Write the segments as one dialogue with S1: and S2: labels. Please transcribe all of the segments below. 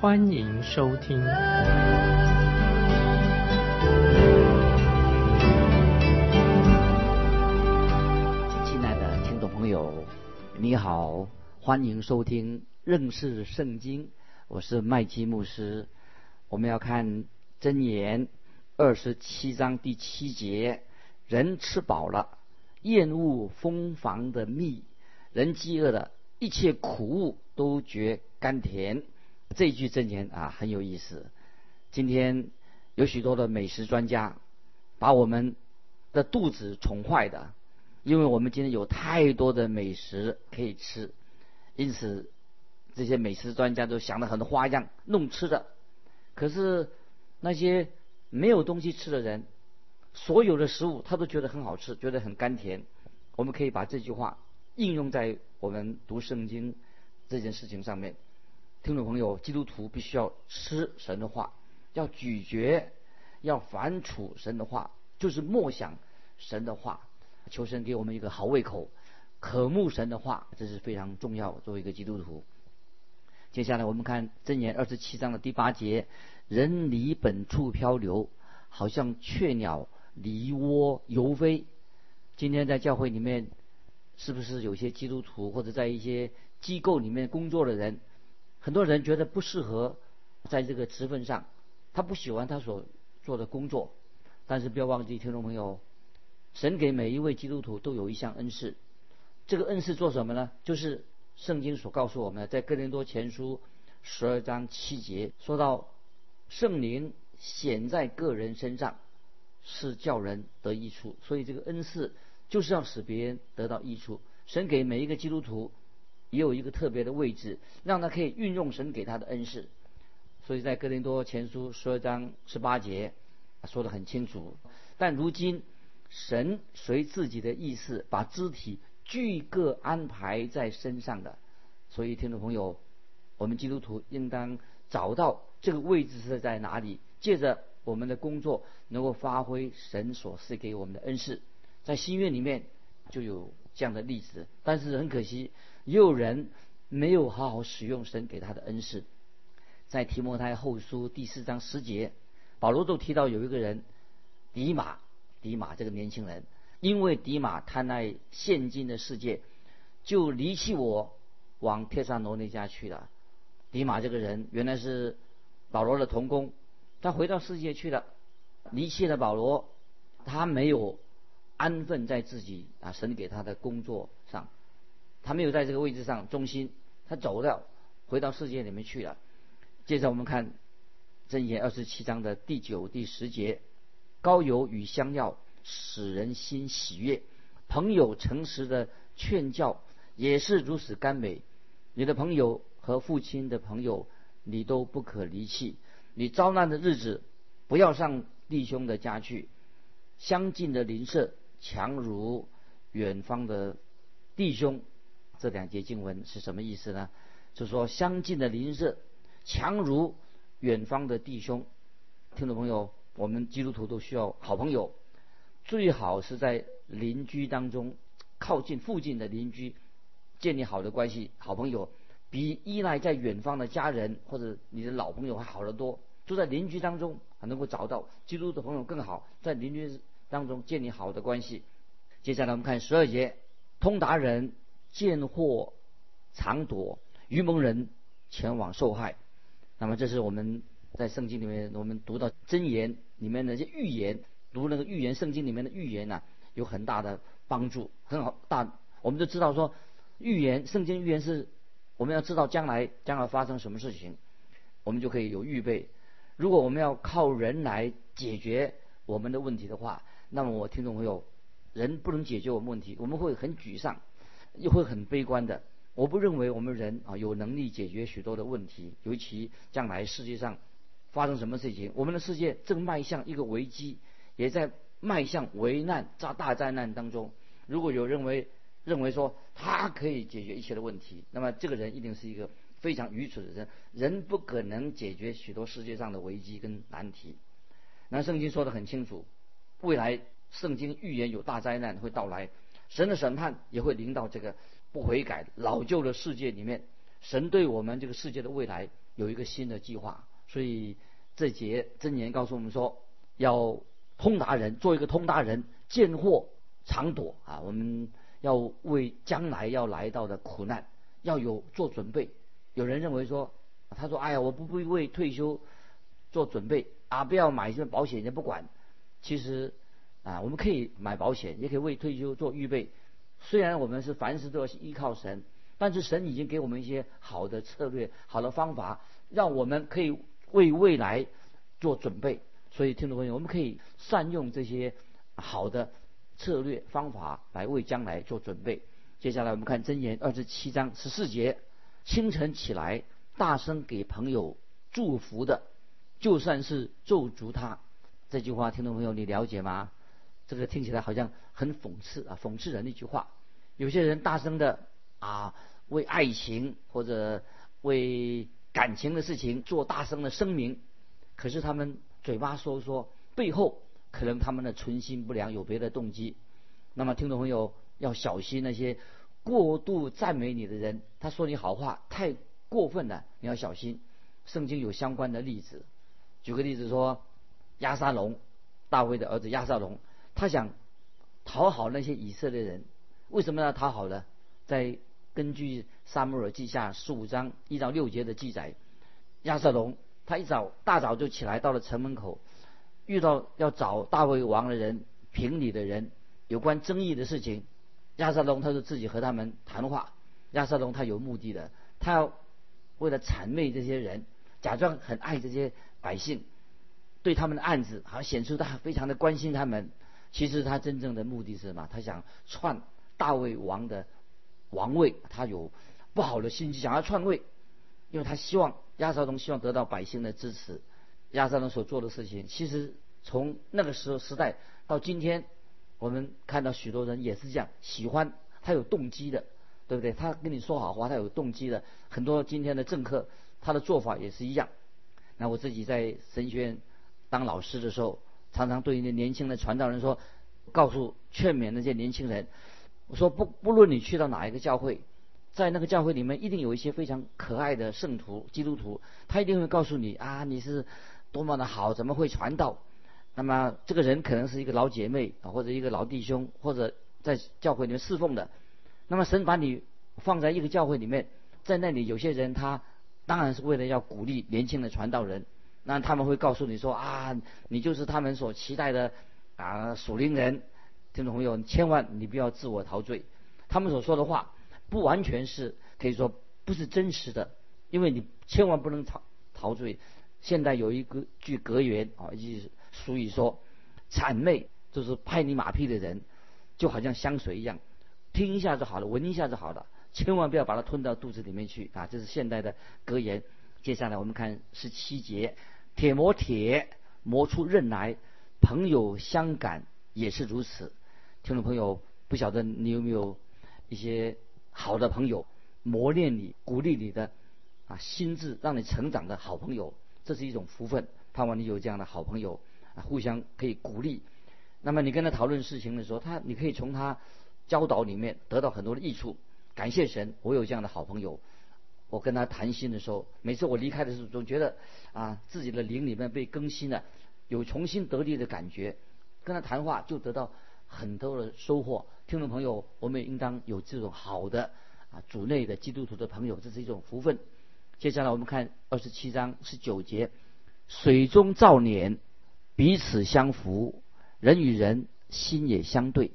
S1: 欢迎收听。
S2: 亲爱的听众朋友，你好，欢迎收听认识圣经，我是麦基牧师。我们要看箴言二十七章第七节。人吃饱了，厌恶蜂房的蜜；人饥饿了，一切苦物都觉甘甜。这句箴言啊，很有意思。今天有许多的美食专家把我们的肚子宠坏的，因为我们今天有太多的美食可以吃，因此这些美食专家都想了很多花样弄吃的。可是那些没有东西吃的人，所有的食物他都觉得很好吃，觉得很甘甜。我们可以把这句话应用在我们读圣经这件事情上面。听众朋友，基督徒必须要吃神的话，要咀嚼，要反刍神的话，就是默想神的话，求神给我们一个好胃口，渴慕神的话，这是非常重要。作为一个基督徒，接下来我们看箴言二十七章的第八节：人离本处漂流，好像雀鸟。离窝游飞。今天在教会里面，是不是有些基督徒或者在一些机构里面工作的人，很多人觉得不适合在这个职份上，他不喜欢他所做的工作。但是不要忘记，听众朋友，神给每一位基督徒都有一项恩赐。这个恩赐做什么呢？就是圣经所告诉我们的，在哥林多前书十二章七节说到，圣灵显在个人身上。是叫人得益处，所以这个恩赐就是要使别人得到益处。神给每一个基督徒也有一个特别的位置，让他可以运用神给他的恩赐。所以在哥林多前书十二章十八节说得很清楚。但如今神随自己的意思把肢体俱各安排在身上的，所以听众朋友，我们基督徒应当找到这个位置是在哪里，借着。我们的工作能够发挥神所赐给我们的恩赐，在新约里面就有这样的例子，但是很可惜，也有人没有好好使用神给他的恩赐。在提摩太后书第四章十节，保罗都提到有一个人，迪马，迪马这个年轻人，因为迪马贪爱现今的世界，就离弃我，往帖撒罗尼迦去了。迪马这个人原来是保罗的同工。他回到世界去了，离弃了保罗，他没有安分在自己啊神给他的工作，他没有在这个位置上中心，他走了，回到世界里面去了。接着我们看箴言二十七章的第九、第十节：高油与香药使人心喜悦，朋友诚实的劝教也是如此甘美。你的朋友和父亲的朋友，你都不可离弃。你遭难的日子，不要上弟兄的家去。相近的邻舍强如远方的弟兄。这两节经文是什么意思呢？就是说，相近的邻舍强如远方的弟兄。听众朋友，我们基督徒都需要好朋友，最好是在邻居当中靠近附近的邻居建立好的关系，好朋友。比依赖在远方的家人或者你的老朋友还好得多。住在邻居当中，还能够找到基督的朋友更好，在邻居当中建立好的关系。接下来我们看十二节：通达人见祸藏躲，愚蒙人前往受害。那么这是我们在圣经里面我们读到箴言里面的一些预言，读那个预言圣经里面的预言呢，有很大的帮助，很好大。我们就知道说，预言圣经预言是。我们要知道将来将要发生什么事情，我们就可以有预备。如果我们要靠人来解决我们的问题的话，那么我听众朋友，人不能解决我们问题，我们会很沮丧，又会很悲观的。我不认为我们人啊有能力解决许多的问题，尤其将来世界上发生什么事情？我们的世界正迈向一个危机，也在迈向危难、大大灾难当中。如果有认为认为说他可以解决一切的问题，那么这个人一定是一个非常愚蠢的人。人不可能解决许多世界上的危机跟难题。那圣经说的很清楚，未来圣经预言有大灾难会到来，神的审判也会临到这个不悔改老旧的世界里面。神对我们这个世界的未来有一个新的计划，所以这节箴言告诉我们说，要通达人，做一个通达人，见货常躲啊！我们要为将来要来到的苦难要有做准备。有人认为说，他说：“哎呀，我不会为退休做准备啊，不要买一些保险也不管。”其实啊，我们可以买保险，也可以为退休做预备。虽然我们是凡事都要依靠神。但是神已经给我们一些好的策略、好的方法，让我们可以为未来做准备。所以，听众朋友，我们可以善用这些好的策略方法来为将来做准备。接下来，我们看箴言二十七章十四节：清晨起来，大声给朋友祝福的，就算是咒诅他。这句话，听众朋友，你了解吗？这个听起来好像很讽刺啊，讽刺人的一句话。有些人大声的啊。为爱情或者为感情的事情做大声的声明，可是他们嘴巴说说，背后可能他们的存心不良，有别的动机。那么听众朋友要小心那些过度赞美你的人，他说你好话太过分了，你要小心。圣经有相关的例子，举个例子说，亚沙龙，大卫的儿子亚沙龙，他想讨好那些以色列人，为什么要讨好呢？在根据《撒母耳记下》十五章一到六节的记载，亚瑟龙他一早大早就起来，到了城门口，遇到要找大卫王的人、评理的人，有关争议的事情。亚瑟龙他就自己和他们谈话。亚瑟龙他有目的的，他要为了谄媚这些人，假装很爱这些百姓，对他们的案子好像显出他非常的关心他们。其实他真正的目的是什么？他想篡大卫王的。王位，他有不好的心机，想要篡位，因为他希望亚瑟龙希望得到百姓的支持。亚瑟龙所做的事情，其实从那个时候时代到今天，我们看到许多人也是这样，喜欢他有动机的，对不对？他跟你说好话，他有动机的。很多今天的政客，他的做法也是一样。那我自己在神学院当老师的时候，常常对那年轻的传道人说，告诉劝勉那些年轻人。我说不，不论你去到哪一个教会，在那个教会里面，一定有一些非常可爱的圣徒、基督徒，他一定会告诉你啊，你是多么的好，怎么会传道？那么这个人可能是一个老姐妹啊，或者一个老弟兄，或者在教会里面侍奉的。那么神把你放在一个教会里面，在那里有些人他当然是为了要鼓励年轻的传道人，那他们会告诉你说啊，你就是他们所期待的啊属灵人。听众朋友，千万你不要自我陶醉，他们所说的话不完全是可以说不是真实的，因为你千万不能陶陶醉。现在有一个句格言啊，就是俗语说，谄媚就是拍你马屁的人，就好像香水一样，听一下就好了，闻一下就好了，千万不要把它吞到肚子里面去啊！这是现代的格言。接下来我们看十七节，铁磨铁，磨出刃来，朋友相感也是如此。听众朋友，不晓得你有没有一些好的朋友，磨练你、鼓励你的啊心智，让你成长的好朋友，这是一种福分。盼望你有这样的好朋友啊，互相可以鼓励。那么你跟他讨论事情的时候，他你可以从他教导里面得到很多的益处。感谢神，我有这样的好朋友。我跟他谈心的时候，每次我离开的时候，总觉得啊自己的灵里面被更新了，有重新得力的感觉。跟他谈话就得到。很多的收获，听众朋友，我们也应当有这种好的啊主内的基督徒的朋友，这是一种福分。接下来我们看二十七章十九节，水中造孽，彼此相扶，人与人心也相对，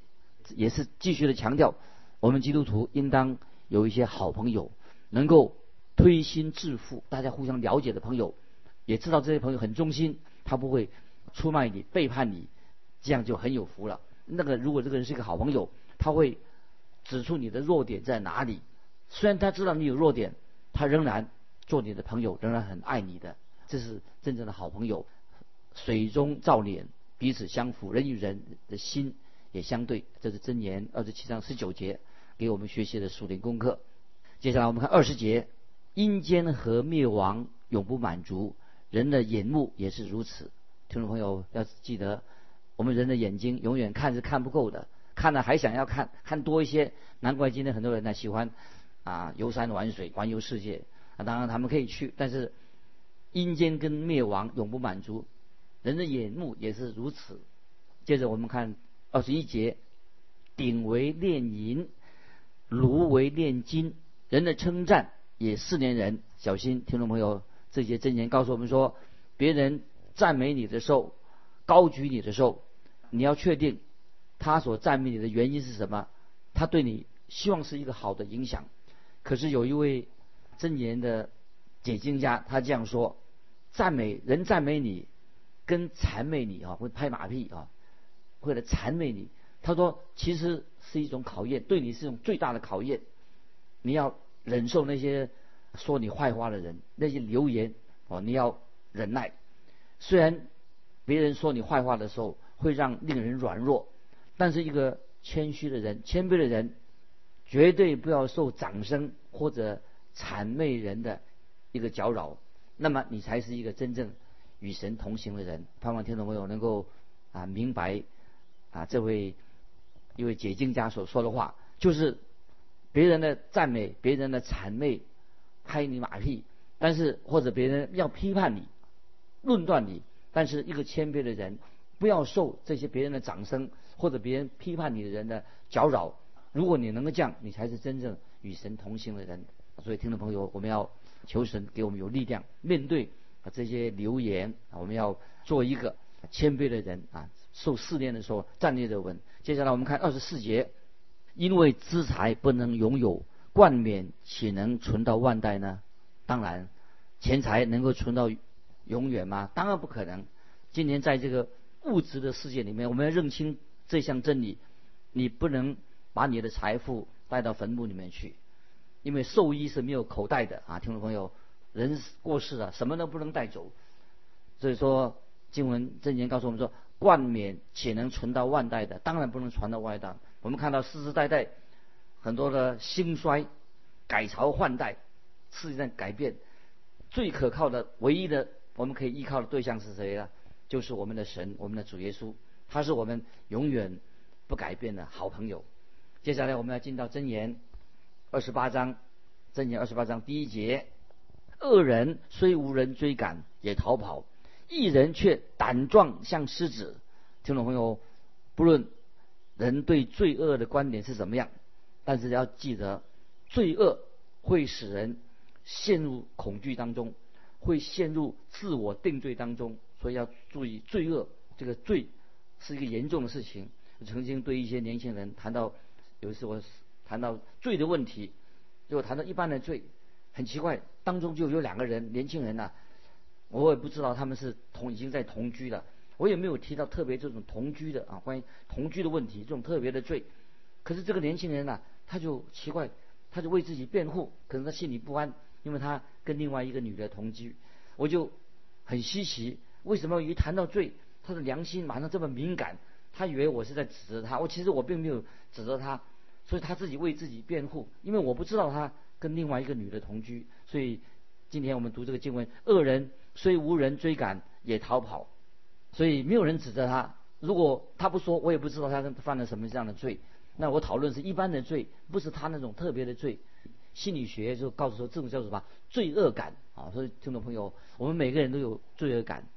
S2: 也是继续的强调，我们基督徒应当有一些好朋友，能够推心置腹，大家互相了解的朋友，也知道这些朋友很忠心，他不会出卖你、背叛你，这样就很有福了。那个，如果这个人是一个好朋友，他会指出你的弱点在哪里。虽然他知道你有弱点，他仍然做你的朋友，仍然很爱你的。这是真正的好朋友。水中照脸，彼此相符，人与人的心也相对。这是箴言二十七章十九节给我们学习的属灵功课。接下来我们看二十节，阴间和灭亡永不满足，人的眼目也是如此。听众朋友要记得，我们人的眼睛永远看是看不够的，看了还想要看看多一些。难怪今天很多人呢喜欢啊游山玩水、环游世界啊，当然他们可以去，但是阴间跟灭亡永不满足。人的眼目也是如此。接着我们看二十一节，鼎为炼银，炉为炼金。人的称赞也四年人。小心，听众朋友，这些箴言告诉我们说，别人赞美你的时候，高举你的时候，你要确定他所赞美你的原因是什么。他对你希望是一个好的影响。可是有一位箴言的解经家，他这样说：赞美人赞美你。跟谄媚你啊，会拍马屁啊，会来谄媚你。他说，其实是一种考验，对你是一种最大的考验。你要忍受那些说你坏话的人，那些流言哦，你要忍耐。虽然别人说你坏话的时候会让令人软弱，但是一个谦虚的人、谦卑的人，绝对不要受掌声或者谄媚人的一个搅扰。那么你才是一个真正。与神同行的人，盼望听众朋友能够啊明白啊这位一位解经家所说的话，就是别人的赞美，别人的谄媚，拍你马屁，但是或者别人要批判你、论断你，但是一个谦卑的人，不要受这些别人的掌声或者别人批判你的人的搅扰。如果你能够这样，你才是真正与神同行的人。所以听众朋友，我们要求神给我们有力量面对。这些流言，我们要做一个谦卑的人啊。受试炼的时候站立的稳。接下来我们看二十四节，因为资财不能拥有，冠冕岂能存到万代呢？当然，钱财能够存到永远吗？当然不可能。今天在这个物质的世界里面，我们要认清这项真理：你不能把你的财富带到坟墓里面去，因为寿衣是没有口袋的啊，听众朋友。人过世了，什么都不能带走。所以说，经文正言告诉我们说，冠冕且能存到万代的，当然不能传到外代。我们看到世世代代很多的兴衰、改朝换代、世界上改变，最可靠的、唯一的，我们可以依靠的对象是谁呢？就是我们的神，我们的主耶稣，他是我们永远不改变的好朋友。接下来我们要进到真言二十八章，真言二十八章第一节。恶人虽无人追赶，也逃跑；一人却胆壮像狮子。听众朋友，不论人对罪恶的观点是怎么样，但是要记得，罪恶会使人陷入恐惧当中，会陷入自我定罪当中。所以要注意，罪恶这个罪是一个严重的事情。曾经对一些年轻人谈到，有一次我谈到罪的问题，就谈到一般的罪。很奇怪，当中就有两个人，年轻人呐，我也不知道他们是同已经在同居了，我也没有提到特别这种同居的啊，关于同居的问题，这种特别的罪。可是这个年轻人呐，他就奇怪，他就为自己辩护，可能他心里不安，因为他跟另外一个女的同居，我就很稀奇，为什么一谈到罪，他的良心马上这么敏感？他以为我是在指责他，我其实我并没有指责他，所以他自己为自己辩护，因为我不知道他。跟另外一个女的同居，所以今天我们读这个经文：恶人虽无人追赶，也逃跑，所以没有人指责他。如果他不说，我也不知道他犯了什么这样的罪。那我讨论是一般的罪，不是他那种特别的罪。心理学就告诉说，这种叫什么罪恶感啊？所以听众朋友，我们每个人都有罪恶感。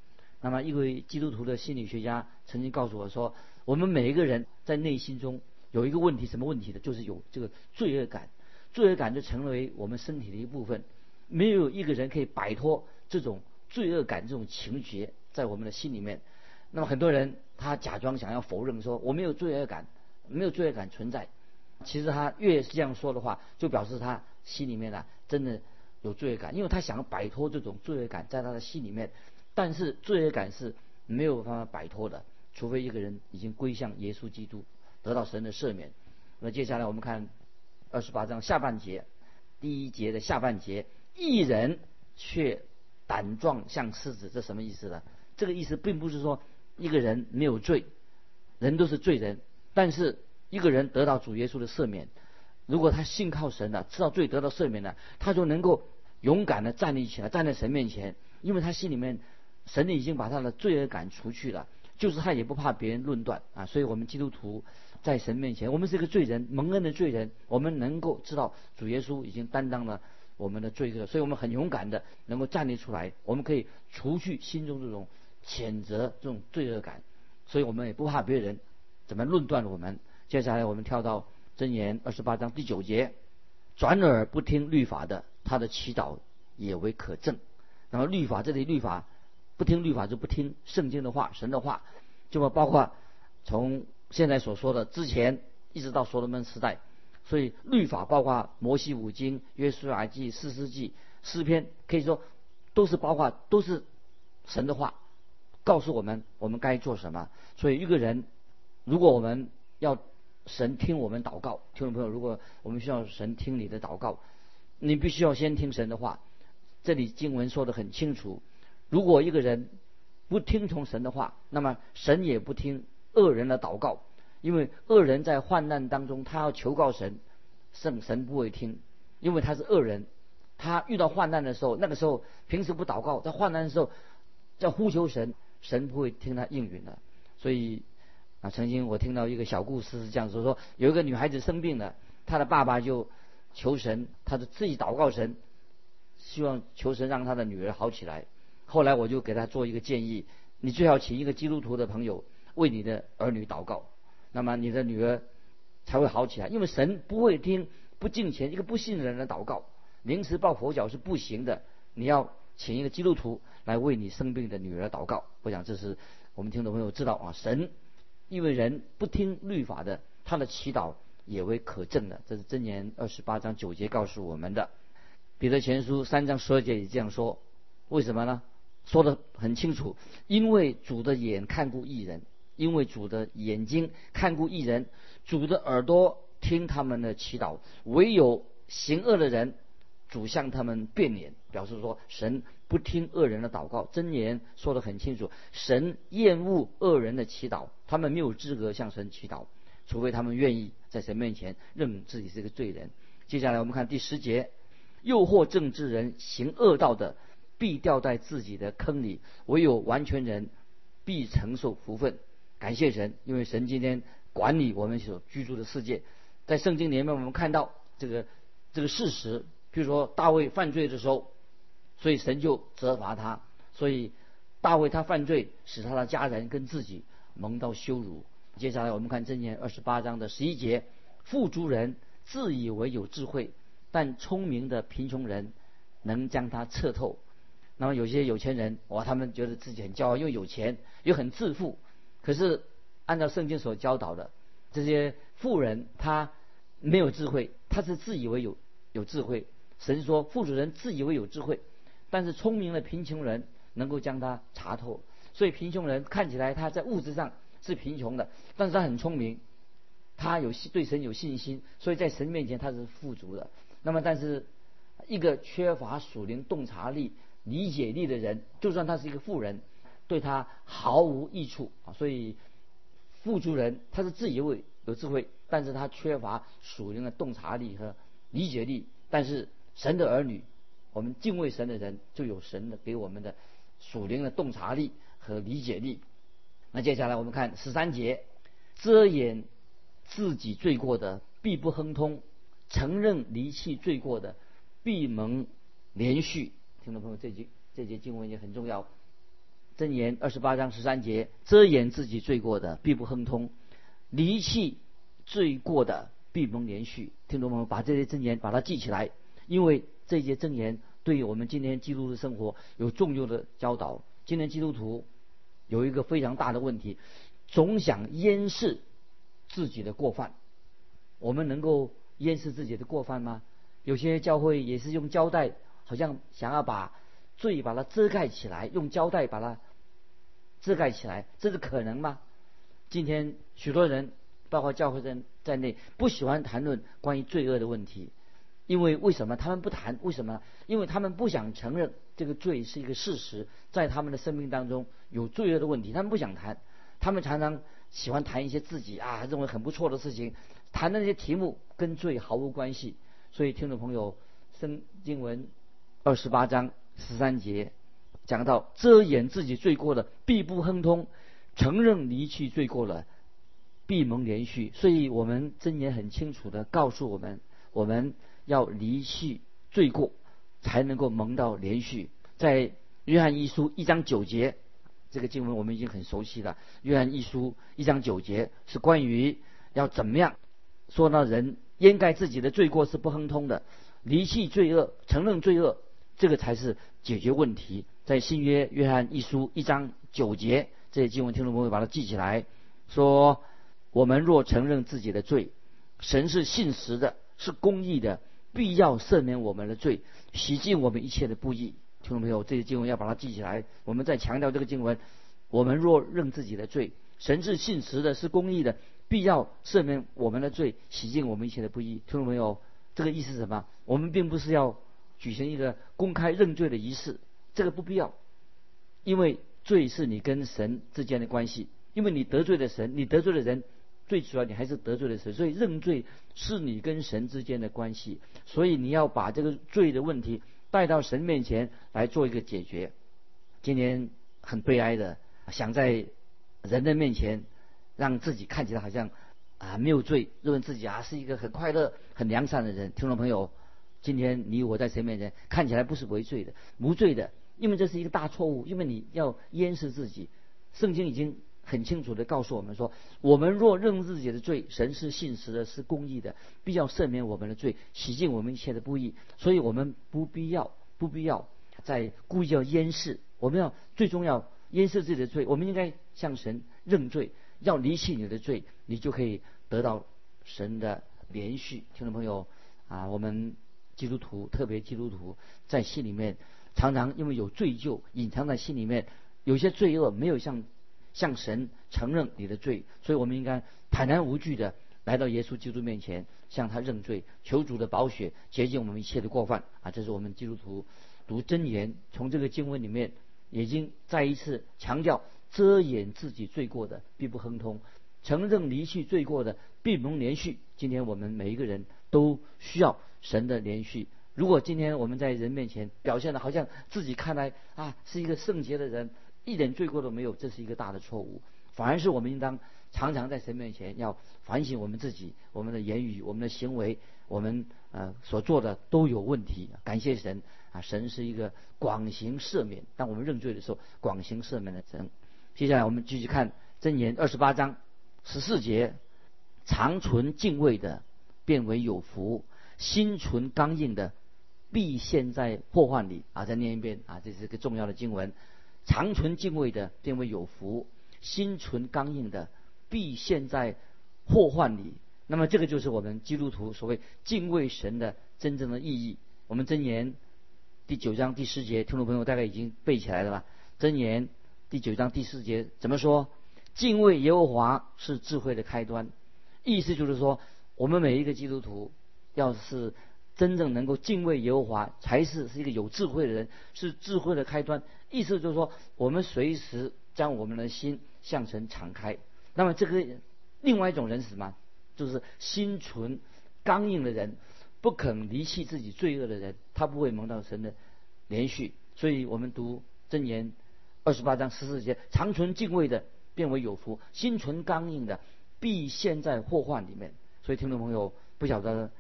S2: 那么一位基督徒的心理学家曾经告诉我说，我们每一个人在内心中有一个问题，什么问题呢？就是有这个罪恶感。罪恶感就成为我们身体的一部分，没有一个人可以摆脱这种罪恶感这种情节在我们的心里面。那么很多人他假装想要否认说我没有罪恶感，没有罪恶感存在。其实他越是这样说的话，就表示他心里面呢真的有罪恶感，因为他想要摆脱这种罪恶感在他的心里面。但是罪恶感是没有办法摆脱的，除非一个人已经归向耶稣基督，得到神的赦免。那接下来我们看。二十八章下半节，第一节的下半节，一人却胆壮像狮子，这什么意思呢？这个意思并不是说一个人没有罪，人都是罪人，但是一个人得到主耶稣的赦免，如果他信靠神了，知道罪得到赦免了，他就能够勇敢的站立起来，站在神面前，因为他心里面神已经把他的罪恶感除去了，就是他也不怕别人论断啊。所以我们基督徒在神面前，我们是一个罪人，蒙恩的罪人，我们能够知道主耶稣已经担当了。我们的罪恶，所以我们很勇敢的能够站立出来，我们可以除去心中这种谴责、这种罪恶感，所以我们也不怕别人怎么论断我们。接下来我们跳到箴言二十八章第九节：转耳不听律法的，他的祈祷也为可憎。那么律法这里律法不听律法就不听圣经的话、神的话，就包括从现在所说的之前一直到所罗门时代。所以律法包括摩西五经、约书亚记、四世纪、诗篇，可以说都是包括都是神的话，告诉我们我们该做什么。所以一个人，如果我们要神听我们祷告，听众朋友，如果我们需要神听你的祷告，你必须要先听神的话。这里经文说的很清楚，如果一个人不听从神的话，那么神也不听恶人的祷告。因为恶人在患难当中，他要求告神，圣神不会听，因为他是恶人。他遇到患难的时候，那个时候平时不祷告，在患难的时候在呼求神，神不会听他应允的。所以啊，曾经我听到一个小故事是这样说：说有一个女孩子生病了，她的爸爸就求神，他就自己祷告神，希望求神让他的女儿好起来。后来我就给他做一个建议：你最好请一个基督徒的朋友为你的儿女祷告。那么你的女儿才会好起来，因为神不会听不敬虔一个不信的人的祷告，临时抱佛脚是不行的。你要请一个基督徒来为你生病的女儿祷告。我想这是我们听众朋友知道啊，神因为人不听律法的，他的祈祷也为可证的。这是箴言二十八章九节告诉我们的。彼得前书三章十二节也这样说，为什么呢？说的很清楚，因为主的眼看顾一人。因为主的眼睛看顾一人，主的耳朵听他们的祈祷，唯有行恶的人，主向他们变脸，表示说神不听恶人的祷告。真言说得很清楚，神厌恶恶人的祈祷，他们没有资格向神祈祷，除非他们愿意在神面前认自己是个罪人。接下来我们看第十节，诱惑正直人行恶道的，必掉在自己的坑里；唯有完全人，必承受福分。感谢神，因为神今天管理我们所居住的世界，在圣经里面我们看到这个这个事实，比如说大卫犯罪的时候，所以神就责罚他，所以大卫他犯罪，使他的家人跟自己蒙到羞辱。接下来我们看箴言二十八章的十一节：富足人自以为有智慧，但聪明的贫穷人能将他彻透。那么有些有钱人哇，他们觉得自己很骄傲，因为有钱又很自负。可是，按照圣经所教导的，这些富人他没有智慧，他是自以为有有智慧。神说，富主人自以为有智慧，但是聪明的贫穷人能够将他查透。所以贫穷人看起来他在物质上是贫穷的，但是他很聪明，他有对神有信心，所以在神面前他是富足的。那么，但是一个缺乏属灵洞察力、理解力的人，就算他是一个富人。对他毫无益处啊！所以富足人他是自以为有智慧，但是他缺乏属灵的洞察力和理解力。但是神的儿女，我们敬畏神的人，就有神的给我们的属灵的洞察力和理解力。那接下来我们看十三节：遮掩自己罪过的，必不亨通；承认离弃罪过的，必蒙连续。听众朋友，这节这节经文也很重要。箴言二十八章十三节：遮掩自己罪过的，必不亨通；离弃罪过的，必蒙连续。听众朋友，把这些箴言把它记起来，因为这些箴言对于我们今天基督徒的生活有重要的教导。今天基督徒有一个非常大的问题，总想掩饰自己的过犯。我们能够掩饰自己的过犯吗？有些教会也是用胶带，好像想要把罪把它遮盖起来，用胶带把它。遮盖起来，这是可能吗？今天许多人，包括教会人在内，不喜欢谈论关于罪恶的问题。因为为什么他们不谈？为什么？因为他们不想承认这个罪是一个事实，在他们的生命当中有罪恶的问题，他们不想谈。他们常常喜欢谈一些自己啊认为很不错的事情，谈的那些题目跟罪毫无关系。所以，听众朋友，圣经文二十八章十三节讲到：遮掩自己罪过的，必不亨通；承认离弃罪过了，闭门连续。所以我们真言很清楚的告诉我们，我们。要离弃罪过，才能够蒙到连续。在约翰一书一章九节，这个经文我们已经很熟悉了。约翰一书一章九节是关于要怎么样说呢？人掩盖自己的罪过是不亨通的，离弃罪恶，承认罪恶，这个才是解决问题。在新约约翰一书一章九节，这些经文听众朋友把它记起来，说我们若承认自己的罪，神是信实的，是公义的。必要赦免我们的罪，洗净我们一切的不义。听众朋友，这些经文要把它记起来。我们再强调这个经文：我们若认自己的罪，神是信实的，是公义的，必要赦免我们的罪，洗净我们一切的不义。听众朋友，这个意思是什么？我们并不是要举行一个公开认罪的仪式，这个不必要，因为罪是你跟神之间的关系，因为你得罪了神，你得罪了人。最主要，你还是得罪了神，所以认罪是你跟神之间的关系，所以你要把这个罪的问题带到神面前来做一个解决。今天很悲哀的，想在人的面前让自己看起来好像啊没有罪，认为自己啊是一个很快乐、很良善的人。听众朋友，今天你我在神面前看起来不是为罪的、无罪的，因为这是一个大错误，因为你要掩饰自己。圣经已经。很清楚的告诉我们说，我们若认自己的罪，神是信实的，是公义的，必要赦免我们的罪，洗净我们一切的不义。所以，我们不必要，不必要再故意要掩饰。我们要最终要掩饰自己的罪。我们应该向神认罪，要离弃你的罪，你就可以得到神的连续。听众朋友啊，我们基督徒，特别基督徒，在心里面常常因为有罪疚隐藏在心里面，有些罪恶没有向。向神承认你的罪，所以我们应该坦然无惧的来到耶稣基督面前，向他认罪，求主的宝血洁净我们一切的过犯啊！这是我们基督徒读真言，从这个经文里面已经再一次强调：遮掩自己罪过的必不亨通，承认离弃罪过的必蒙连续。今天我们每一个人都需要神的连续。如果今天我们在人面前表现的好像自己看来啊是一个圣洁的人。一点罪过都没有，这是一个大的错误。反而是我们应当常常在神面前要反省我们自己，我们的言语、我们的行为，我们呃所做的都有问题。感谢神啊，神是一个广行赦免。当我们认罪的时候，广行赦免的神。接下来我们继续看箴言二十八章十四节：常存敬畏的，变为有福；心存刚硬的，必陷在祸患里。啊，再念一遍啊，这是个重要的经文。长存敬畏的，变为有福；心存刚硬的，必陷在祸患里。那么，这个就是我们基督徒所谓敬畏神的真正的意义。我们箴言第九章第十节，听众朋友大概已经背起来了吧？箴言第九章第四节怎么说？敬畏耶和华是智慧的开端。意思就是说，我们每一个基督徒，要是真正能够敬畏耶和华，才是是一个有智慧的人，是智慧的开端。意思就是说，我们随时将我们的心向神敞开。那么，这个另外一种人是什么？就是心存刚硬的人，不肯离弃自己罪恶的人，他不会蒙到神的连续。所以我们读箴言二十八章十四节：长存敬畏的，变为有福；心存刚硬的，必陷在祸患里面。所以，听众朋友，不晓得。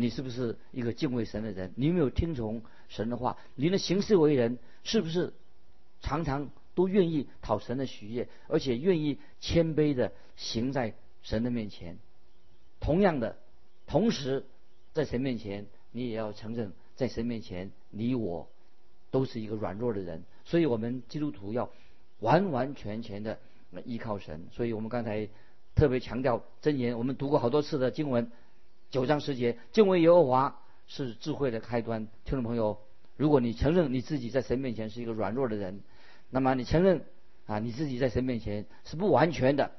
S2: 你是不是一个敬畏神的人？你有没有听从神的话？你的行事为人是不是常常都愿意讨神的喜悦，而且愿意谦卑的行在神的面前？同样的，同时在神面前，你也要承认，在神面前，你我都是一个软弱的人。所以我们基督徒要完完全全的依靠神。所以我们刚才特别强调真言，我们读过好多次的经文。九章十节，敬畏耶和华是智慧的开端。听众朋友，如果你承认你自己在神面前是一个软弱的人，那么你承认啊，你自己在神面前是不完全的。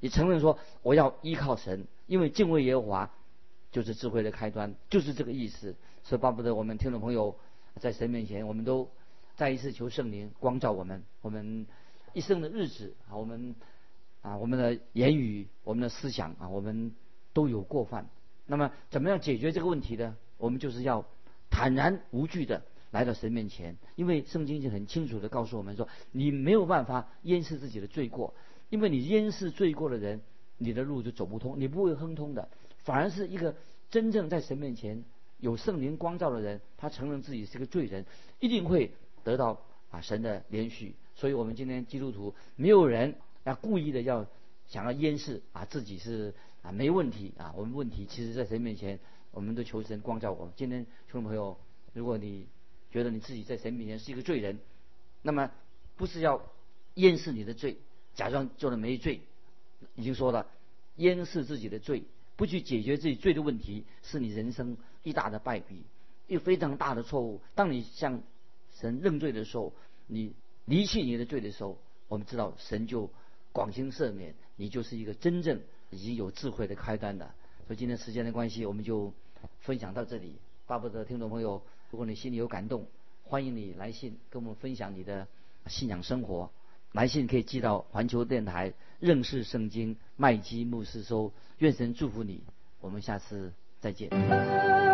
S2: 你承认说我要依靠神，因为敬畏耶和华就是智慧的开端，就是这个意思。所以巴不得我们听众朋友在神面前，我们都再一次求圣灵光照我们，我们一生的日子啊，我们啊我们的言语、我们的思想啊，我们都有过犯。那么怎么样解决这个问题呢？我们就是要坦然无惧的来到神面前，因为圣经已经很清楚的告诉我们说，你没有办法掩饰自己的罪过，因为你掩饰罪过的人，你的路就走不通，你不会亨通的。反而是一个真正在神面前有圣灵光照的人，他承认自己是个罪人，一定会得到啊神的连续。所以我们今天基督徒没有人要故意的要想要掩饰啊自己是啊没问题啊，我们问题其实在神面前，我们都求神光照我们。今天听众朋友，如果你觉得你自己在神面前是一个罪人，那么不是要掩饰你的罪，假装做了没罪，已经说了掩饰自己的罪。不去解决自己罪的问题，是你人生一大的败笔，一个非常大的错误。当你向神认罪的时候，你离弃你的罪的时候，我们知道神就广行赦免，你就是一个真正已经有智慧的开端的。所以今天时间的关系，我们就分享到这里。巴不得听众朋友，如果你心里有感动，欢迎你来信跟我们分享你的信仰生活。来信可以寄到环球电台认识圣经麦基牧师收。愿神祝福你，我们下次再见。